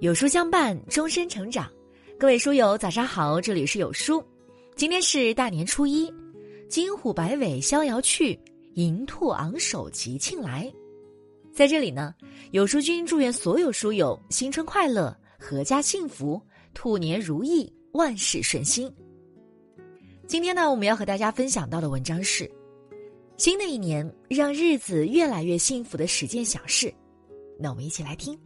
有书相伴，终身成长。各位书友，早上好，这里是有书。今天是大年初一，金虎摆尾逍遥去，银兔昂首吉庆来。在这里呢，有书君祝愿所有书友新春快乐，阖家幸福，兔年如意，万事顺心。今天呢，我们要和大家分享到的文章是：新的一年，让日子越来越幸福的十件小事。那我们一起来听。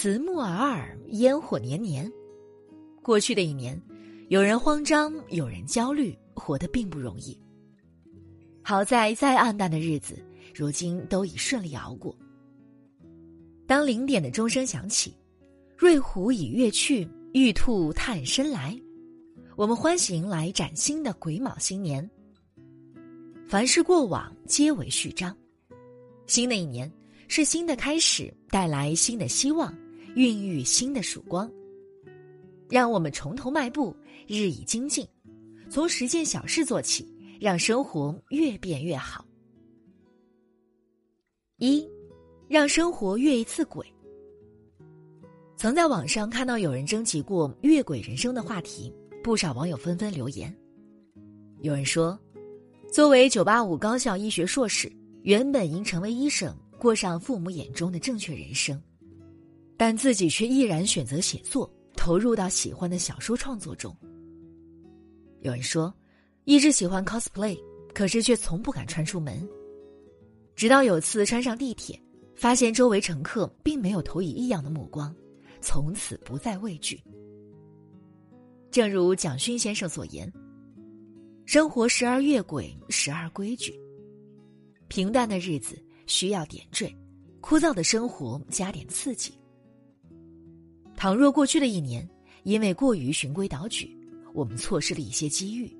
慈木尔尔，烟火年年。过去的一年，有人慌张，有人焦虑，活得并不容易。好在再暗淡的日子，如今都已顺利熬过。当零点的钟声响起，瑞虎已跃去，玉兔探身来，我们欢喜迎来崭新的癸卯新年。凡事过往皆为序章，新的一年是新的开始，带来新的希望。孕育新的曙光，让我们从头迈步，日以精进，从十件小事做起，让生活越变越好。一，让生活越一次轨。曾在网上看到有人征集过“越轨人生”的话题，不少网友纷纷留言。有人说，作为985高校医学硕士，原本应成为医生，过上父母眼中的正确人生。但自己却毅然选择写作，投入到喜欢的小说创作中。有人说，一直喜欢 cosplay，可是却从不敢穿出门。直到有次穿上地铁，发现周围乘客并没有投以异样的目光，从此不再畏惧。正如蒋勋先生所言：“生活时而越轨，时而规矩。平淡的日子需要点缀，枯燥的生活加点刺激。”倘若过去的一年因为过于循规蹈矩，我们错失了一些机遇，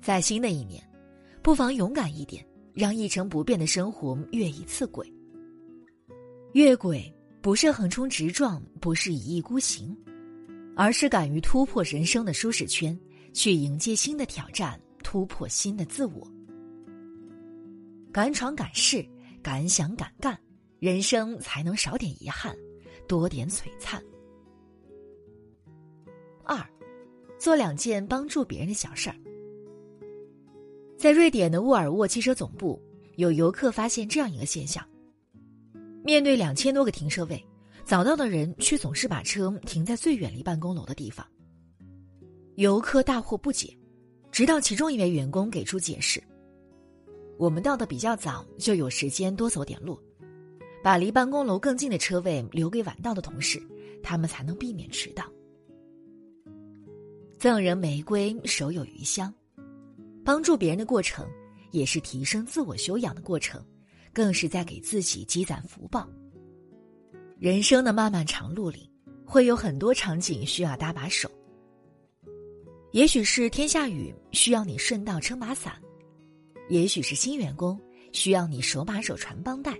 在新的一年，不妨勇敢一点，让一成不变的生活越一次轨。越轨不是横冲直撞，不是一意孤行，而是敢于突破人生的舒适圈，去迎接新的挑战，突破新的自我。敢闯敢试，敢想敢干，人生才能少点遗憾，多点璀璨。二，做两件帮助别人的小事儿。在瑞典的沃尔沃汽车总部，有游客发现这样一个现象：面对两千多个停车位，早到的人却总是把车停在最远离办公楼的地方。游客大惑不解，直到其中一位员工给出解释：“我们到的比较早，就有时间多走点路，把离办公楼更近的车位留给晚到的同事，他们才能避免迟到。”赠人玫瑰，手有余香。帮助别人的过程，也是提升自我修养的过程，更是在给自己积攒福报。人生的漫漫长路里，会有很多场景需要搭把手。也许是天下雨，需要你顺道撑把伞；也许是新员工，需要你手把手传帮带；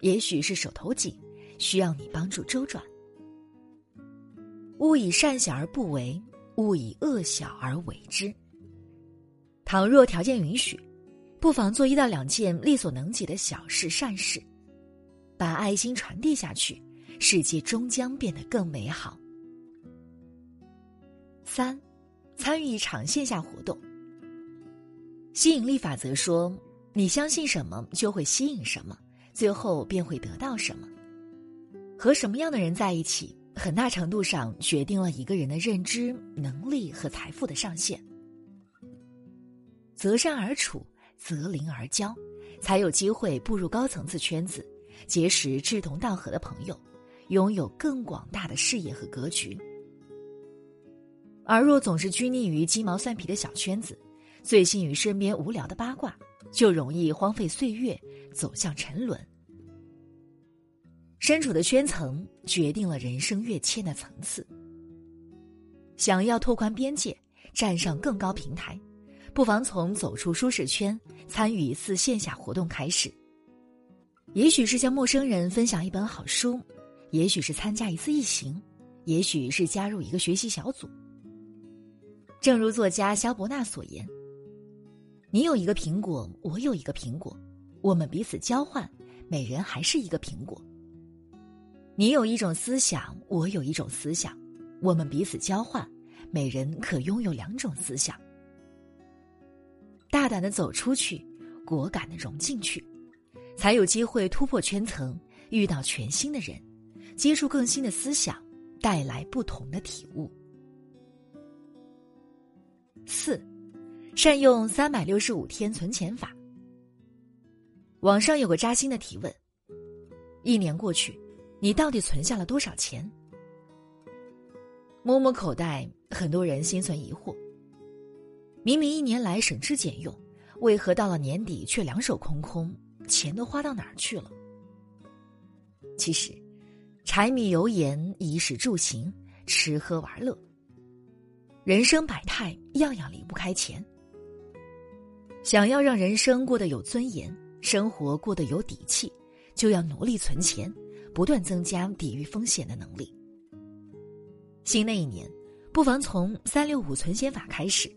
也许是手头紧，需要你帮助周转。勿以善小而不为。勿以恶小而为之。倘若条件允许，不妨做一到两件力所能及的小事善事，把爱心传递下去，世界终将变得更美好。三，参与一场线下活动。吸引力法则说：你相信什么，就会吸引什么，最后便会得到什么。和什么样的人在一起？很大程度上决定了一个人的认知能力和财富的上限。择善而处，择邻而交，才有机会步入高层次圈子，结识志同道合的朋友，拥有更广大的视野和格局。而若总是拘泥于鸡毛蒜皮的小圈子，醉心于身边无聊的八卦，就容易荒废岁月，走向沉沦。身处的圈层决定了人生跃迁的层次。想要拓宽边界，站上更高平台，不妨从走出舒适圈、参与一次线下活动开始。也许是向陌生人分享一本好书，也许是参加一次异行，也许是加入一个学习小组。正如作家萧伯纳所言：“你有一个苹果，我有一个苹果，我们彼此交换，每人还是一个苹果。你有一种思想，我有一种思想，我们彼此交换，每人可拥有两种思想。大胆的走出去，果敢的融进去，才有机会突破圈层，遇到全新的人，接触更新的思想，带来不同的体悟。四，善用三百六十五天存钱法。网上有个扎心的提问：一年过去，你到底存下了多少钱？摸摸口袋，很多人心存疑惑。明明一年来省吃俭用，为何到了年底却两手空空？钱都花到哪儿去了？其实，柴米油盐、衣食住行、吃喝玩乐。人生百态，样样离不开钱。想要让人生过得有尊严，生活过得有底气，就要努力存钱，不断增加抵御风险的能力。新的一年，不妨从三六五存钱法开始。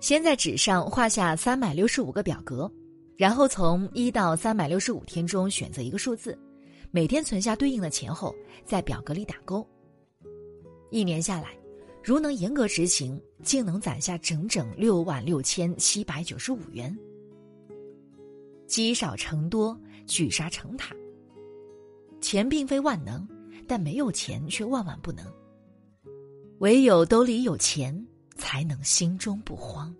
先在纸上画下三百六十五个表格，然后从一到三百六十五天中选择一个数字，每天存下对应的钱后，在表格里打勾。一年下来。如能严格执行，竟能攒下整整六万六千七百九十五元。积少成多，聚沙成塔。钱并非万能，但没有钱却万万不能。唯有兜里有钱，才能心中不慌。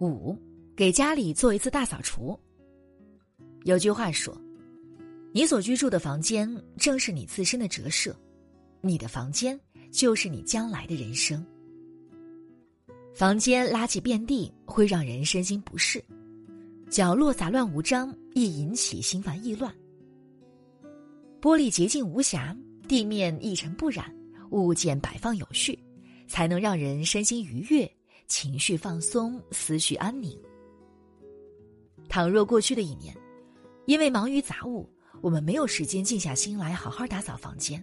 五，给家里做一次大扫除。有句话说：“你所居住的房间，正是你自身的折射。”你的房间。就是你将来的人生。房间垃圾遍地会让人身心不适，角落杂乱无章易引起心烦意乱。玻璃洁净无瑕，地面一尘不染，物件摆放有序，才能让人身心愉悦，情绪放松，思绪安宁。倘若过去的一年，因为忙于杂物，我们没有时间静下心来好好打扫房间。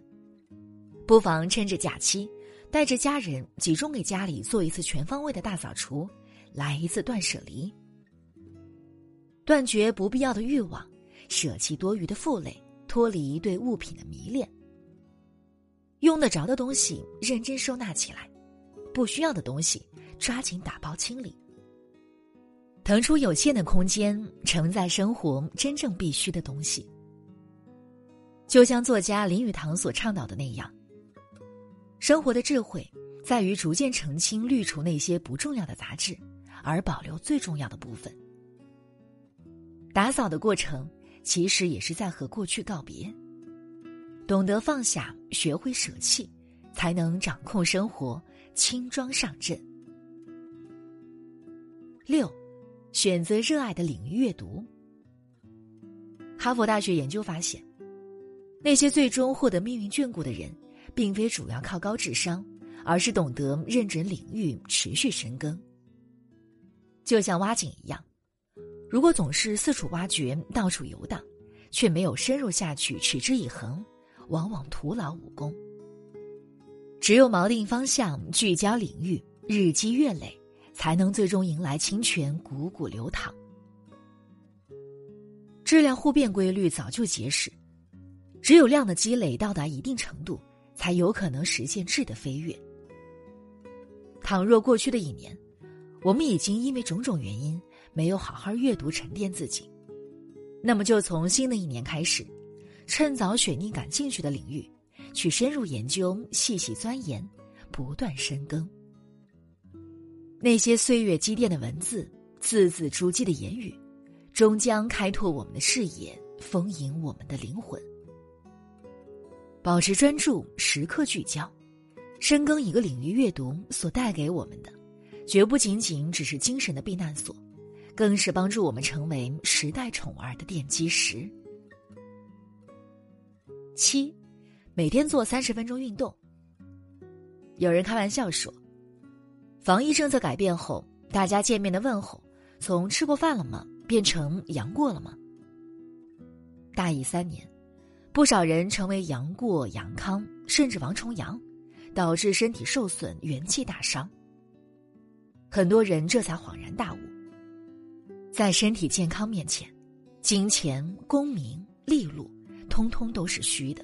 不妨趁着假期，带着家人集中给家里做一次全方位的大扫除，来一次断舍离，断绝不必要的欲望，舍弃多余的负累，脱离对物品的迷恋。用得着的东西认真收纳起来，不需要的东西抓紧打包清理，腾出有限的空间，承载生活真正必须的东西。就像作家林语堂所倡导的那样。生活的智慧在于逐渐澄清、滤除那些不重要的杂质，而保留最重要的部分。打扫的过程其实也是在和过去告别。懂得放下，学会舍弃，才能掌控生活，轻装上阵。六，选择热爱的领域阅读。哈佛大学研究发现，那些最终获得命运眷顾的人。并非主要靠高智商，而是懂得认准领域，持续深耕。就像挖井一样，如果总是四处挖掘、到处游荡，却没有深入下去、持之以恒，往往徒劳无功。只有锚定方向、聚焦领域、日积月累，才能最终迎来清泉汩汩流淌。质量互变规律早就揭示，只有量的积累到达一定程度。才有可能实现质的飞跃。倘若过去的一年，我们已经因为种种原因没有好好阅读沉淀自己，那么就从新的一年开始，趁早选你感兴趣的领域，去深入研究、细细钻研，不断深耕。那些岁月积淀的文字，字字珠玑的言语，终将开拓我们的视野，丰盈我们的灵魂。保持专注，时刻聚焦，深耕一个领域，阅读所带给我们的，绝不仅仅只是精神的避难所，更是帮助我们成为时代宠儿的奠基石。七，每天做三十分钟运动。有人开玩笑说，防疫政策改变后，大家见面的问候从“吃过饭了吗”变成“阳过了吗”。大疫三年。不少人成为阳过、阳康，甚至王重阳，导致身体受损、元气大伤。很多人这才恍然大悟，在身体健康面前，金钱、功名、利禄，通通都是虚的。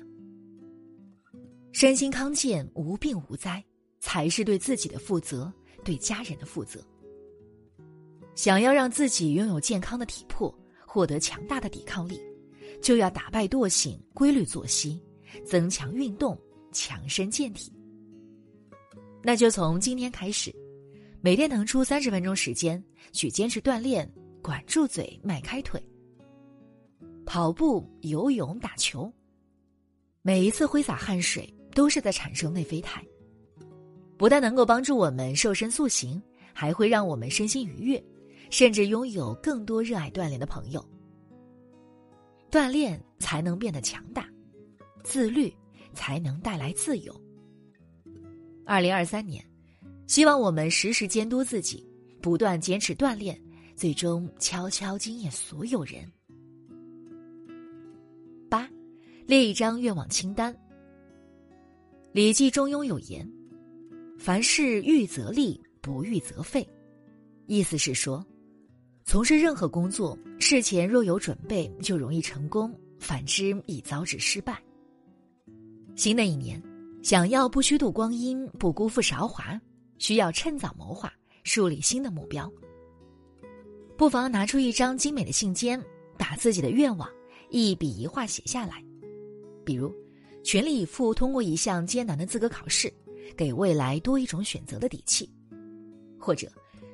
身心康健、无病无灾，才是对自己的负责，对家人的负责。想要让自己拥有健康的体魄，获得强大的抵抗力，就要打败惰性，规律作息，增强运动，强身健体。那就从今天开始，每天腾出三十分钟时间去坚持锻炼，管住嘴，迈开腿。跑步、游泳、打球，每一次挥洒汗水都是在产生内啡肽，不但能够帮助我们瘦身塑形，还会让我们身心愉悦，甚至拥有更多热爱锻炼的朋友。锻炼才能变得强大，自律才能带来自由。二零二三年，希望我们时时监督自己，不断坚持锻炼，最终悄悄惊艳所有人。八，列一张愿望清单。《礼记》中庸有言：“凡事预则立，不预则废。”意思是说，从事任何工作，事前若有准备，就容易成功；反之，易遭致失败。新的一年。想要不虚度光阴、不辜负韶华，需要趁早谋划，树立新的目标。不妨拿出一张精美的信笺，把自己的愿望一笔一画写下来。比如，全力以赴通过一项艰难的资格考试，给未来多一种选择的底气；或者，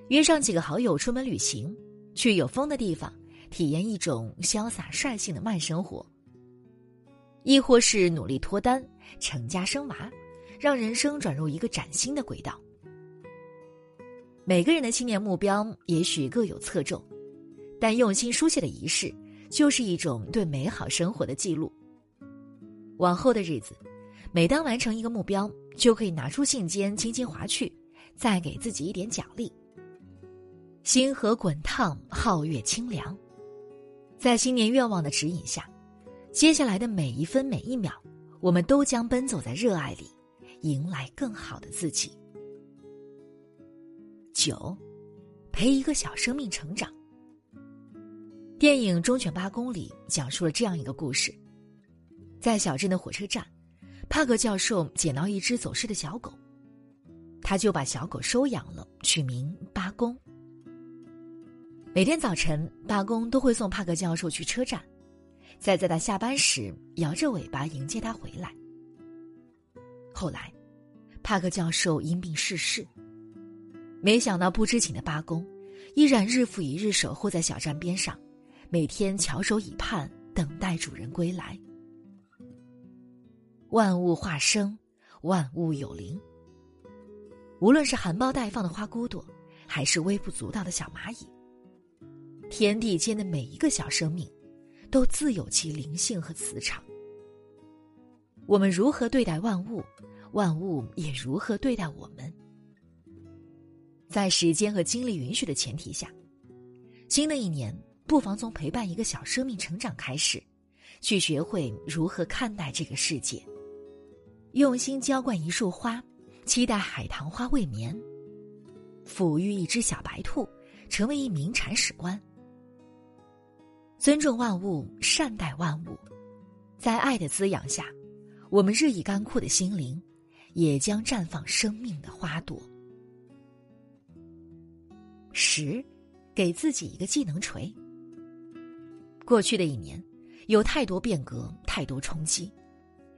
约上几个好友出门旅行，去有风的地方，体验一种潇洒率性的慢生活。亦或是努力脱单、成家生娃，让人生转入一个崭新的轨道。每个人的青年目标也许各有侧重，但用心书写的仪式，就是一种对美好生活的记录。往后的日子，每当完成一个目标，就可以拿出信笺轻轻划去，再给自己一点奖励。星河滚烫，皓月清凉，在新年愿望的指引下。接下来的每一分每一秒，我们都将奔走在热爱里，迎来更好的自己。九，陪一个小生命成长。电影《忠犬八公》里讲述了这样一个故事：在小镇的火车站，帕克教授捡到一只走失的小狗，他就把小狗收养了，取名八公。每天早晨，八公都会送帕克教授去车站。再在他下班时摇着尾巴迎接他回来。后来，帕克教授因病逝世。没想到不知情的八公，依然日复一日守候在小站边上，每天翘首以盼，等待主人归来。万物化生，万物有灵。无论是含苞待放的花骨朵，还是微不足道的小蚂蚁，天地间的每一个小生命。都自有其灵性和磁场。我们如何对待万物，万物也如何对待我们。在时间和精力允许的前提下，新的一年不妨从陪伴一个小生命成长开始，去学会如何看待这个世界。用心浇灌一束花，期待海棠花未眠；抚育一只小白兔，成为一名铲屎官。尊重万物，善待万物，在爱的滋养下，我们日益干枯的心灵，也将绽放生命的花朵。十，给自己一个技能锤。过去的一年，有太多变革，太多冲击，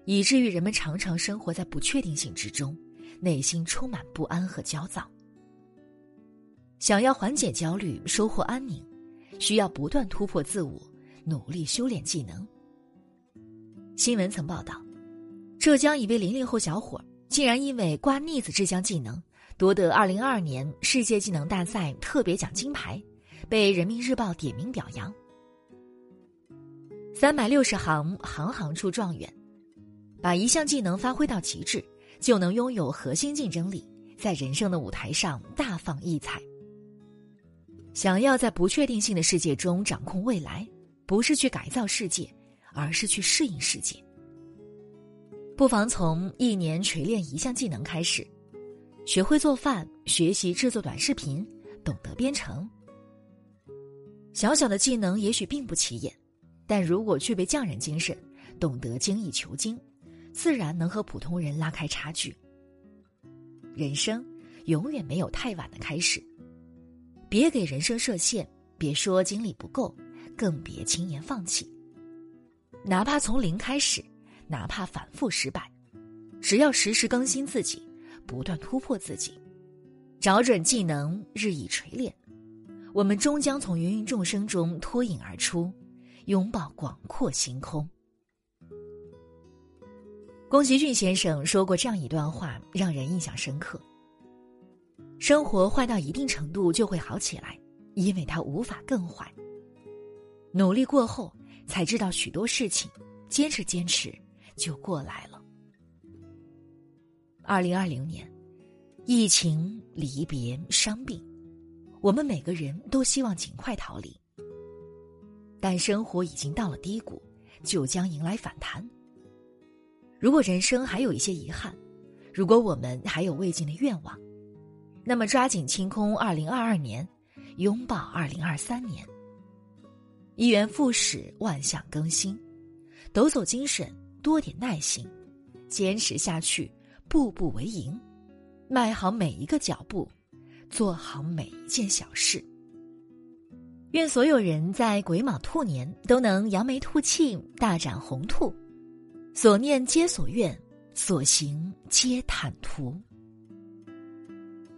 以至于人们常常生活在不确定性之中，内心充满不安和焦躁。想要缓解焦虑，收获安宁。需要不断突破自我，努力修炼技能。新闻曾报道，浙江一位零零后小伙竟然因为刮腻子这项技能，夺得二零二二年世界技能大赛特别奖金牌，被人民日报点名表扬。三百六十行，行行出状元，把一项技能发挥到极致，就能拥有核心竞争力，在人生的舞台上大放异彩。想要在不确定性的世界中掌控未来，不是去改造世界，而是去适应世界。不妨从一年锤炼一项技能开始，学会做饭，学习制作短视频，懂得编程。小小的技能也许并不起眼，但如果具备匠人精神，懂得精益求精，自然能和普通人拉开差距。人生永远没有太晚的开始，别给人生设限，别说精力不够，更别轻言放弃。哪怕从零开始，哪怕反复失败，只要时时更新自己，不断突破自己，找准技能，日益锤炼，我们终将从芸芸众生中脱颖而出，拥抱广阔星空。宫崎骏先生说过这样一段话，让人印象深刻：生活坏到一定程度就会好起来，因为它无法更坏。努力过后。才知道许多事情，坚持坚持就过来了。二零二零年，疫情、离别、伤病，我们每个人都希望尽快逃离。但生活已经到了低谷，就将迎来反弹。如果人生还有一些遗憾，如果我们还有未尽的愿望，那么抓紧清空二零二二年，拥抱二零二三年。一元复始，万象更新，抖擞精神，多点耐心，坚持下去，步步为营，迈好每一个脚步，做好每一件小事。愿所有人在癸卯兔年都能扬眉吐气，大展宏图，所念皆所愿，所行皆坦途。